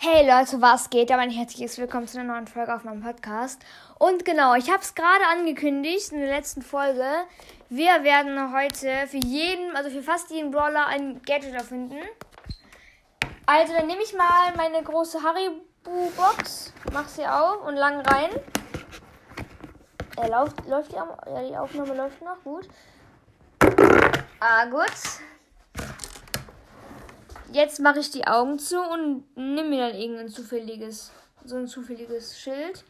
Hey Leute, was geht? Ja, mein herzliches Willkommen zu einer neuen Folge auf meinem Podcast. Und genau, ich habe es gerade angekündigt in der letzten Folge. Wir werden heute für jeden, also für fast jeden Brawler ein Gadget erfinden. Also dann nehme ich mal meine große Haribo-Box, mach sie auf und lang rein. Äh, läuft, läuft die, ja, die Aufnahme läuft noch, gut. Ah, gut. Jetzt mache ich die Augen zu und nehme mir dann irgendein zufälliges, so ein zufälliges Schild.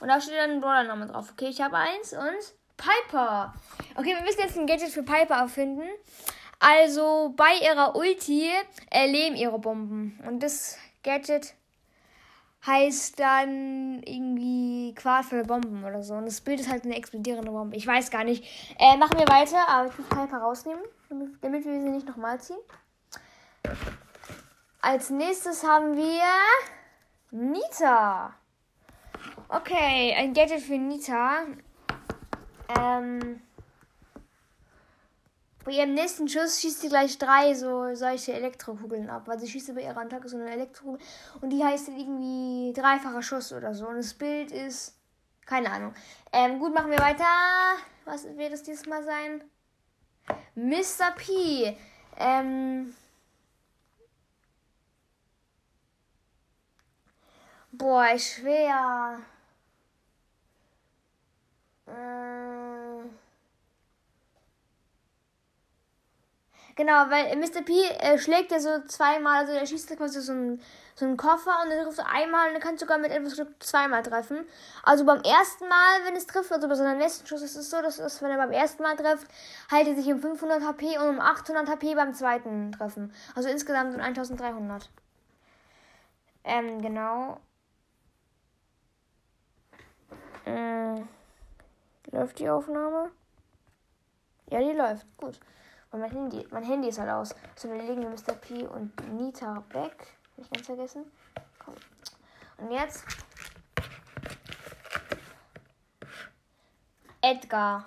Und da steht dann ein Brawler-Name drauf. Okay, ich habe eins und Piper. Okay, wir müssen jetzt ein Gadget für Piper erfinden. Also bei ihrer Ulti erleben ihre Bomben. Und das Gadget heißt dann irgendwie quadvolle Bomben oder so. Und das Bild ist halt eine explodierende Bombe. Ich weiß gar nicht. Äh, machen wir weiter, aber ich muss Piper rausnehmen, damit wir sie nicht nochmal ziehen. Als nächstes haben wir Nita. Okay, ein Gadget für Nita. Ähm, bei ihrem nächsten Schuss schießt sie gleich drei so solche Elektrokugeln ab. Weil sie schießt bei ihrer Attacke so eine Elektrokugel. Und die heißt irgendwie dreifacher Schuss oder so. Und das Bild ist. Keine Ahnung. Ähm, gut, machen wir weiter. Was wird es dieses Mal sein? Mr. P. Ähm. Boah, schwer. Äh. Genau, weil Mr. P äh, schlägt ja so zweimal, also er schießt quasi so einen, so einen Koffer und er trifft einmal und er kann sogar mit etwas Glück zweimal treffen. Also beim ersten Mal, wenn es trifft, also bei seinem nächsten Schuss ist es so, dass es, wenn er beim ersten Mal trifft, heilt er sich um 500 HP und um 800 HP beim zweiten Treffen. Also insgesamt um 1300. Ähm, genau. Äh, läuft die Aufnahme? Ja, die läuft. Gut. Und mein Handy, mein Handy ist halt aus. So, dann legen wir Mr. P und Nita weg. Hab ich ganz vergessen. Komm. Und jetzt. Edgar.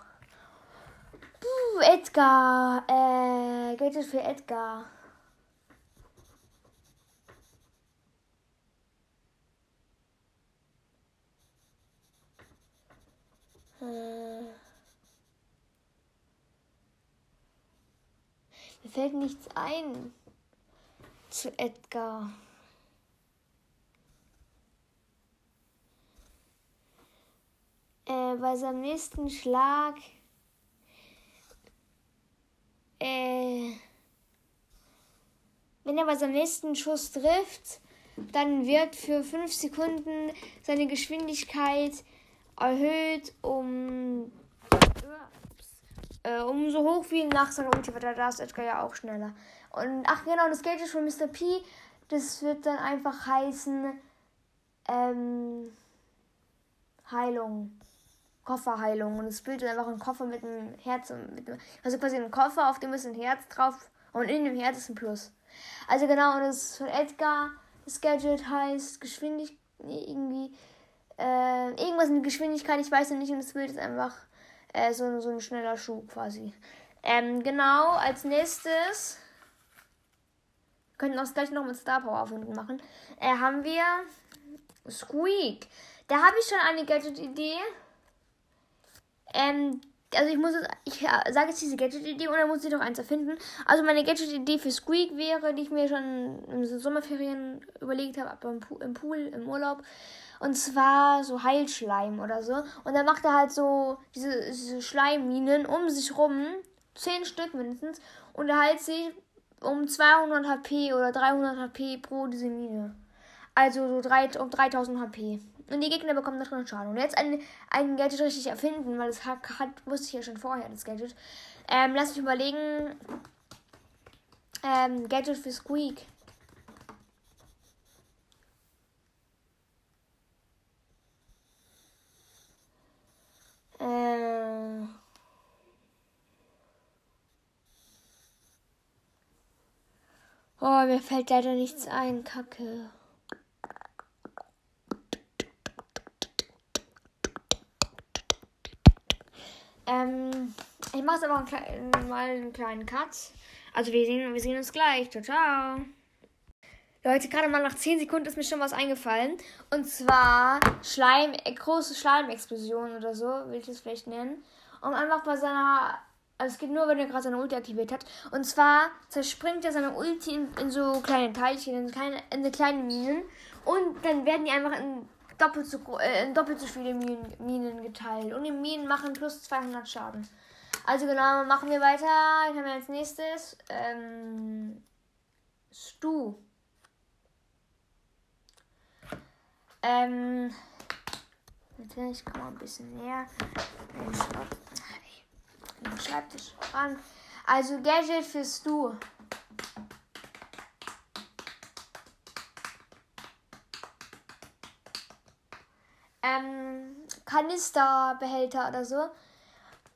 Puh, Edgar. Äh, Gadget für Edgar. Mir fällt nichts ein zu Edgar. Äh, bei seinem nächsten Schlag. Äh, wenn er bei seinem nächsten Schuss trifft, dann wird für 5 Sekunden seine Geschwindigkeit erhöht um, äh, um so hoch wie nach seiner Ulti, weil da ist Edgar ja auch schneller. Und ach genau, das Geld ist von Mr. P. Das wird dann einfach heißen ähm, Heilung. Kofferheilung. Und es bildet einfach ein Koffer mit einem Herz. Mit einem, also quasi ein Koffer, auf dem ist ein Herz drauf. Und in dem Herz ist ein Plus. Also genau, und das von Edgar, das Gadget heißt Geschwindigkeit, irgendwie äh, irgendwas mit Geschwindigkeit, ich weiß noch nicht, und das Bild ist einfach äh, so, so ein schneller Schuh quasi. Ähm, genau, als nächstes wir könnten gleich noch mit Star Power Wunden machen. Äh, haben wir Squeak. Da habe ich schon eine Gadget-Idee. Ähm, also ich muss jetzt, ich sage jetzt diese Gadget-Idee und dann muss ich noch eins erfinden. Also meine Gadget-Idee für Squeak wäre, die ich mir schon in den Sommerferien überlegt habe, im Pool, im Urlaub. Und zwar so Heilschleim oder so. Und dann macht er halt so diese, diese Schleimminen um sich rum. Zehn Stück mindestens. Und er heilt sich um 200 HP oder 300 HP pro diese Mine. Also so drei, um 3000 HP. Und die Gegner bekommen davon Schaden. Und jetzt ein, ein Gadget richtig erfinden, weil das hat, hat, wusste ich ja schon vorher, das Gadget. Ähm, lass mich überlegen. Ähm, Gadget für Squeak. Äh. Oh, mir fällt leider nichts ein, Kacke. Ähm, ich mache jetzt aber mal einen kleinen Cut. Also wir sehen, wir sehen uns gleich. Ciao, ciao. Leute, gerade mal nach 10 Sekunden ist mir schon was eingefallen. Und zwar Schleim, äh, große Schleimexplosion oder so, will ich das vielleicht nennen. Um einfach bei seiner. Also es geht nur, wenn er gerade seine Ulti aktiviert hat. Und zwar zerspringt er seine Ulti in, in so kleine Teilchen, in, kleine, in so kleine Minen. Und dann werden die einfach in doppelt so, äh, in doppelt so viele Minen, Minen geteilt. Und die Minen machen plus 200 Schaden. Also genau, machen wir weiter. Ich habe als nächstes ähm, Stu. Ähm, ich komme ein bisschen näher. Schreibtisch ran. Also Gadget für Stu. Ähm, Kanisterbehälter oder so.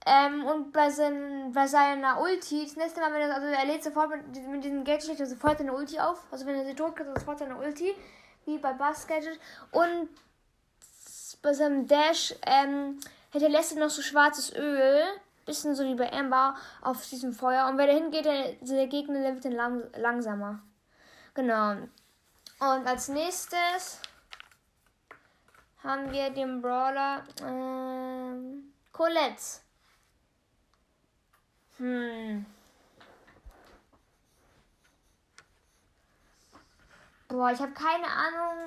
Ähm, und bei, sein, bei seiner Ulti, das nächste Mal, wenn er, also er lädt sofort mit, mit diesem Gadget, sofort seine Ulti auf. Also wenn er sie drückt, sofort seine Ulti, wie bei Bass Gadget. Und bei seinem Dash ähm, hinterlässt er noch so schwarzes Öl, bisschen so wie bei Amber, auf diesem Feuer. Und wenn er hingeht, der, der Gegner wird dann lang, langsamer. Genau. Und als nächstes haben wir den Brawler ähm, Colette. Hm. Boah, ich habe keine Ahnung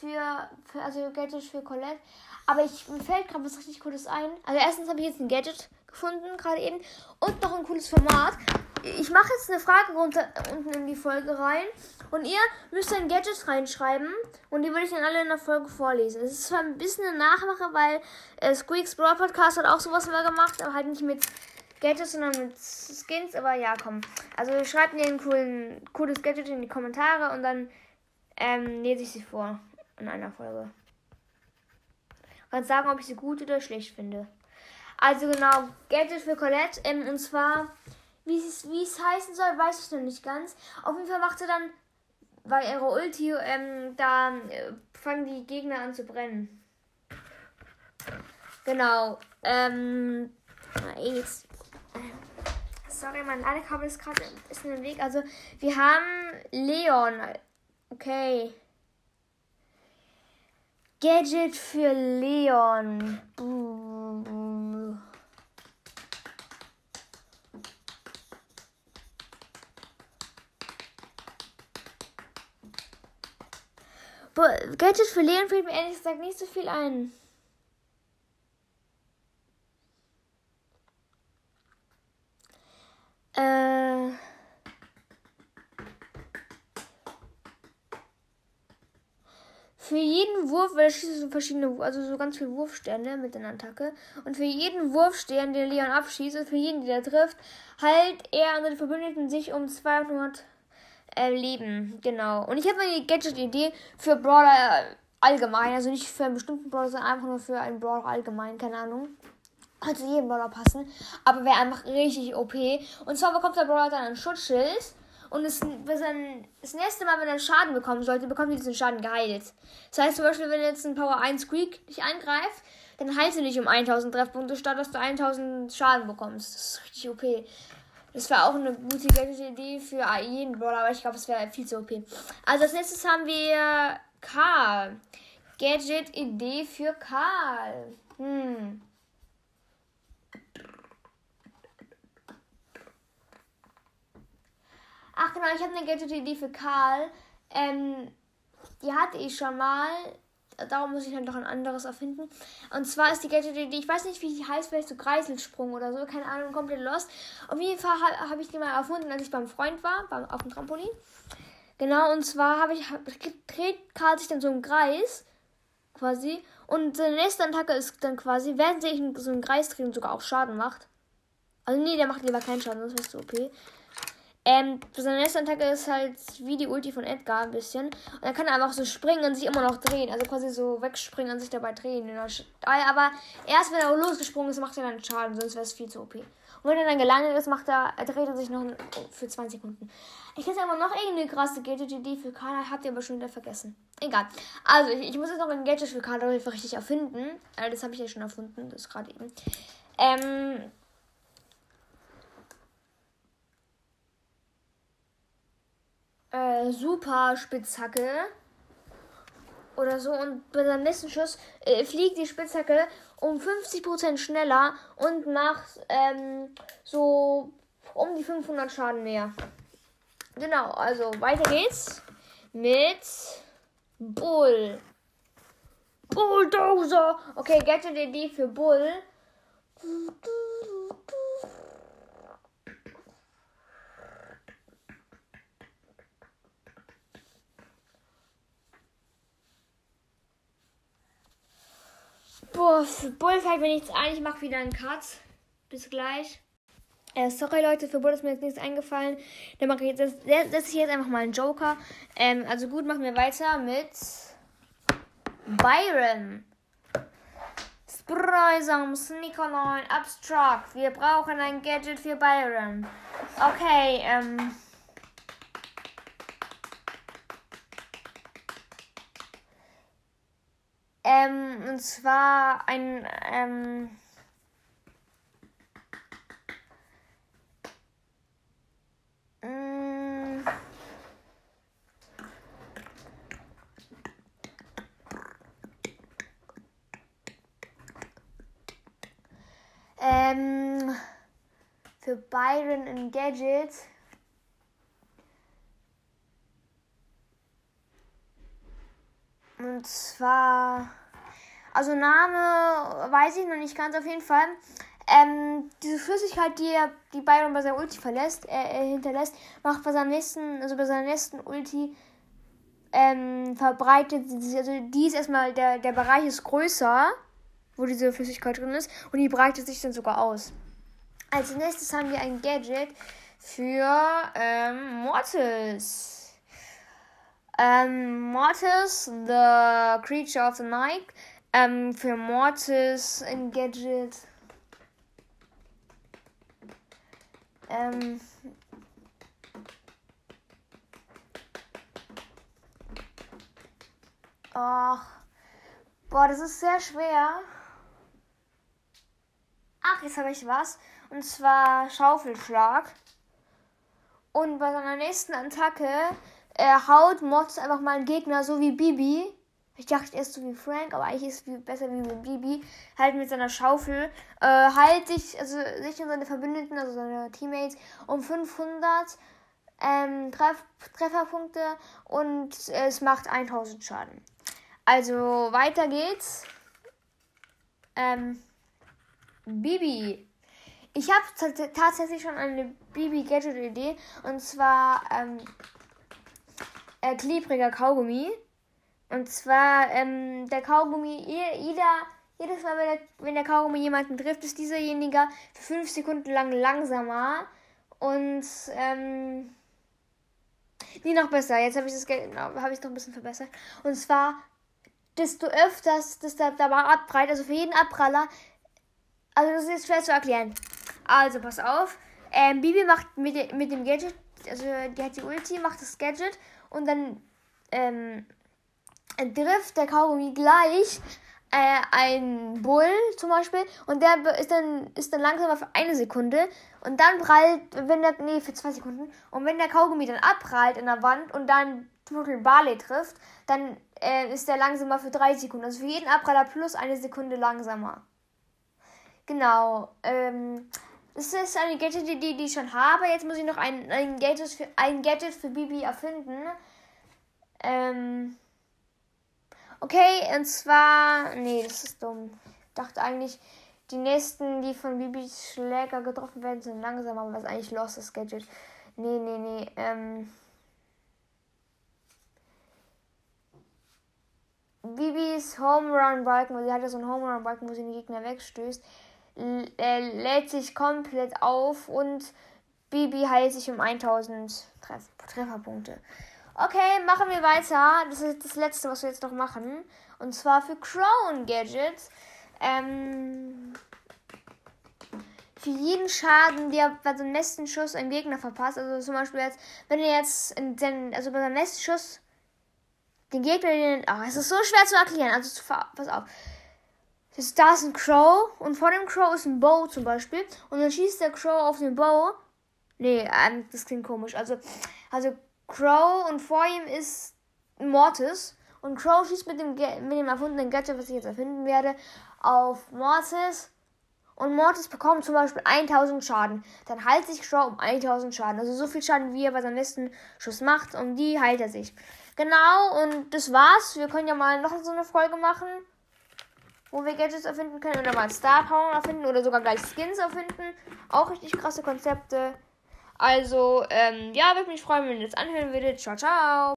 für, für also Gadget für Colette. Aber ich, mir fällt gerade was richtig Cooles ein. Also erstens habe ich jetzt ein Gadget gefunden, gerade eben. Und noch ein cooles Format. Ich mache jetzt eine Frage runter, unten in die Folge rein. Und ihr müsst ein Gadget reinschreiben. Und die würde ich dann alle in der Folge vorlesen. Es ist zwar ein bisschen eine Nachmache, weil äh, Squeaks Brawl Podcast hat auch sowas mal gemacht. Aber halt nicht mit Gadgets, sondern mit Skins. Aber ja, komm. Also schreibt mir ein coolen, cooles Gadget in die Kommentare. Und dann ähm, lese ich sie vor in einer Folge. Und sagen, ob ich sie gut oder schlecht finde. Also genau, Gadget für Colette. Ähm, und zwar wie es, wie es heißen soll, weiß ich noch nicht ganz. Auf jeden Fall macht sie dann bei ihrer Ulti, ähm, da äh, fangen die Gegner an zu brennen. Genau. Ähm, jetzt, sorry, mein Ladekabel ist gerade ist in den Weg. Also, wir haben Leon. Okay. Gadget für Leon. Buh. Gadget für Leon fällt mir ehrlich gesagt nicht so viel ein. Äh. Für jeden Wurf, weil er schießt so verschiedene, also so ganz viele Wurfsterne mit der Attacke. Und für jeden Wurfstern, den Leon abschießt, und für jeden, der trifft, heilt er und seine Verbündeten sich um 200 äh, Leben, genau. Und ich habe eine Gadget-Idee für Brawler allgemein, also nicht für einen bestimmten Brawler, sondern einfach nur für einen Brawler allgemein, keine Ahnung. Kann zu jedem Brawler passen, aber wäre einfach richtig OP. Und zwar bekommt der Brawler dann ein Schutzschild. Und das, das nächste Mal, wenn er Schaden bekommen sollte, bekommt er diesen Schaden geheilt. Das heißt zum Beispiel, wenn jetzt ein Power 1 Squeak dich angreift, dann heilt er nicht um 1000 Treffpunkte, statt dass du 1000 Schaden bekommst. Das ist richtig OP. Das wäre auch eine gute Gadget-Idee für jeden Brawler, aber ich glaube, es wäre viel zu OP. Also als nächstes haben wir Karl. Gadget-Idee für Karl. Hm. Ach genau, ich habe eine Gadget-Idee für Karl. Ähm, die hatte ich schon mal darum muss ich dann doch ein anderes erfinden. Und zwar ist die Gadget-Idee, ich weiß nicht, wie die heißt, vielleicht so Kreiselsprung oder so, keine Ahnung, komplett lost. Auf jeden Fall habe hab ich die mal erfunden, als ich beim Freund war, beim, auf dem Trampolin. Genau, und zwar habe ich, dreht Karl sich dann so im Kreis, quasi. Und seine nächste Attacke ist dann quasi, während sich so ein Kreis dreht und sogar auch Schaden macht. Also nee, der macht lieber keinen Schaden, sonst wär's so OP. Ähm, seine nächste Attacke ist halt wie die Ulti von Edgar ein bisschen. Und dann kann er einfach so springen und sich immer noch drehen. Also quasi so wegspringen und sich dabei drehen. Aber erst wenn er losgesprungen ist, macht er dann Schaden, sonst wäre es viel zu OP. Und wenn er dann gelandet ist, macht er, er dreht er sich noch für 20 Sekunden. Ich hätte aber noch irgendeine krasse Gadget-Idee für Karl, habt ihr aber schon wieder vergessen. Egal. Also, ich, ich muss jetzt noch ein Gadget für Karl richtig erfinden. Äh, das habe ich ja schon erfunden, das gerade eben. Ähm, äh, Super Spitzhacke oder so und bei seinem nächsten Schuss äh, fliegt die Spitzhacke um 50% schneller und macht ähm, so um die 500 Schaden mehr. Genau, also weiter geht's mit Bull. Bulldozer. Okay, Gadget Idee für Bull. Boah, für Bull fällt mir nichts ein. Ich mache wieder einen Cut. Bis gleich. Äh, sorry Leute, für Bull ist mir jetzt nichts eingefallen. Dann mache ich jetzt, setze ich jetzt einfach mal einen Joker. Ähm, also gut, machen wir weiter mit Byron. Spreusam, Sneaker 9, Abstract. Wir brauchen ein Gadget für Byron. Okay, ähm. Ähm, und zwar ein, ähm, mm, ähm, für Byron ein Gadget. Und zwar, also Name weiß ich noch nicht ganz auf jeden Fall. Ähm, diese Flüssigkeit, die er, die Byron bei seinem Ulti verlässt, äh, äh, hinterlässt, macht bei seinem nächsten, also bei seiner nächsten Ulti, ähm, verbreitet sich, also die ist erstmal, der, der Bereich ist größer, wo diese Flüssigkeit drin ist, und die breitet sich dann sogar aus. Als nächstes haben wir ein Gadget für ähm, Mortis. Ähm, Mortis, the Creature of the Night. Ähm, für Mortis ein Gadget. Ähm, Ach, boah, das ist sehr schwer. Ach, jetzt habe ich was. Und zwar Schaufelschlag. Und bei seiner nächsten Attacke er haut Mortis einfach mal einen Gegner, so wie Bibi. Ich dachte erst so wie Frank, aber eigentlich ist es besser wie Bibi. Halt mit seiner Schaufel. Äh, halt sich, also sich und seine Verbündeten, also seine Teammates, um 500 ähm, Treff Trefferpunkte und es macht 1000 Schaden. Also weiter geht's. Ähm, Bibi. Ich habe tatsächlich schon eine Bibi-Gadget-Idee. Und zwar ähm, äh, klebriger Kaugummi. Und zwar ähm, der Kaugummi, jeder, jedes Mal, wenn der, wenn der Kaugummi jemanden trifft, ist dieserjenige für fünf Sekunden lang langsamer. Und ähm, nie noch besser. Jetzt habe ich das habe ich noch ein bisschen verbessert. Und zwar, desto öfters das da, mal abprallt, also für jeden Abpraller, also das ist schwer zu erklären. Also pass auf. Ähm, Bibi macht mit, mit dem Gadget, also die hat die Ulti, macht das Gadget und dann ähm, trifft der Kaugummi gleich äh, ein Bull zum Beispiel und der ist dann, ist dann langsamer für eine Sekunde und dann prallt, wenn der, nee, für zwei Sekunden und wenn der Kaugummi dann abprallt in der Wand und dann zum Beispiel Barley trifft, dann äh, ist der langsamer für drei Sekunden. Also für jeden Abpraller plus eine Sekunde langsamer. Genau. Ähm, das ist eine Gadget-Idee, die ich schon habe. Jetzt muss ich noch ein, ein, Gadget, für, ein Gadget für Bibi erfinden. Ähm. Okay, und zwar. Nee, das ist dumm. Ich dachte eigentlich, die nächsten, die von Bibis Schläger getroffen werden, sind langsam, aber was eigentlich los ist, Gadget. Nee, nee, nee. Ähm. Bibis Home Run Balken, sie hat ja so einen Home Run Balken, wo sie den Gegner wegstößt äh, lädt sich komplett auf und Bibi heilt sich um 1000 Treff Trefferpunkte. Okay, machen wir weiter. Das ist das letzte, was wir jetzt noch machen. Und zwar für Crown Gadgets. Ähm, für jeden Schaden, der bei seinem nächsten Schuss einen Gegner verpasst. Also zum Beispiel jetzt, wenn er jetzt in den, also bei seinem nächsten Schuss den Gegner, den, oh, es ist so schwer zu erklären. Also pass auf. Das, da ist ein Crow und vor dem Crow ist ein Bow zum Beispiel. Und dann schießt der Crow auf den Bow. Nee, ähm, das klingt komisch. Also, also Crow und vor ihm ist Mortis. Und Crow schießt mit dem, mit dem erfundenen Gadget, was ich jetzt erfinden werde, auf Mortis. Und Mortis bekommt zum Beispiel 1000 Schaden. Dann heilt sich Crow um 1000 Schaden. Also so viel Schaden, wie er bei seinem letzten Schuss macht. Um die heilt er sich. Genau, und das war's. Wir können ja mal noch so eine Folge machen. Wo wir Gadgets erfinden können. Oder mal Star Power erfinden. Oder sogar gleich Skins erfinden. Auch richtig krasse Konzepte. Also, ähm, ja, würde mich freuen, wenn ihr das anhören würdet. Ciao, ciao.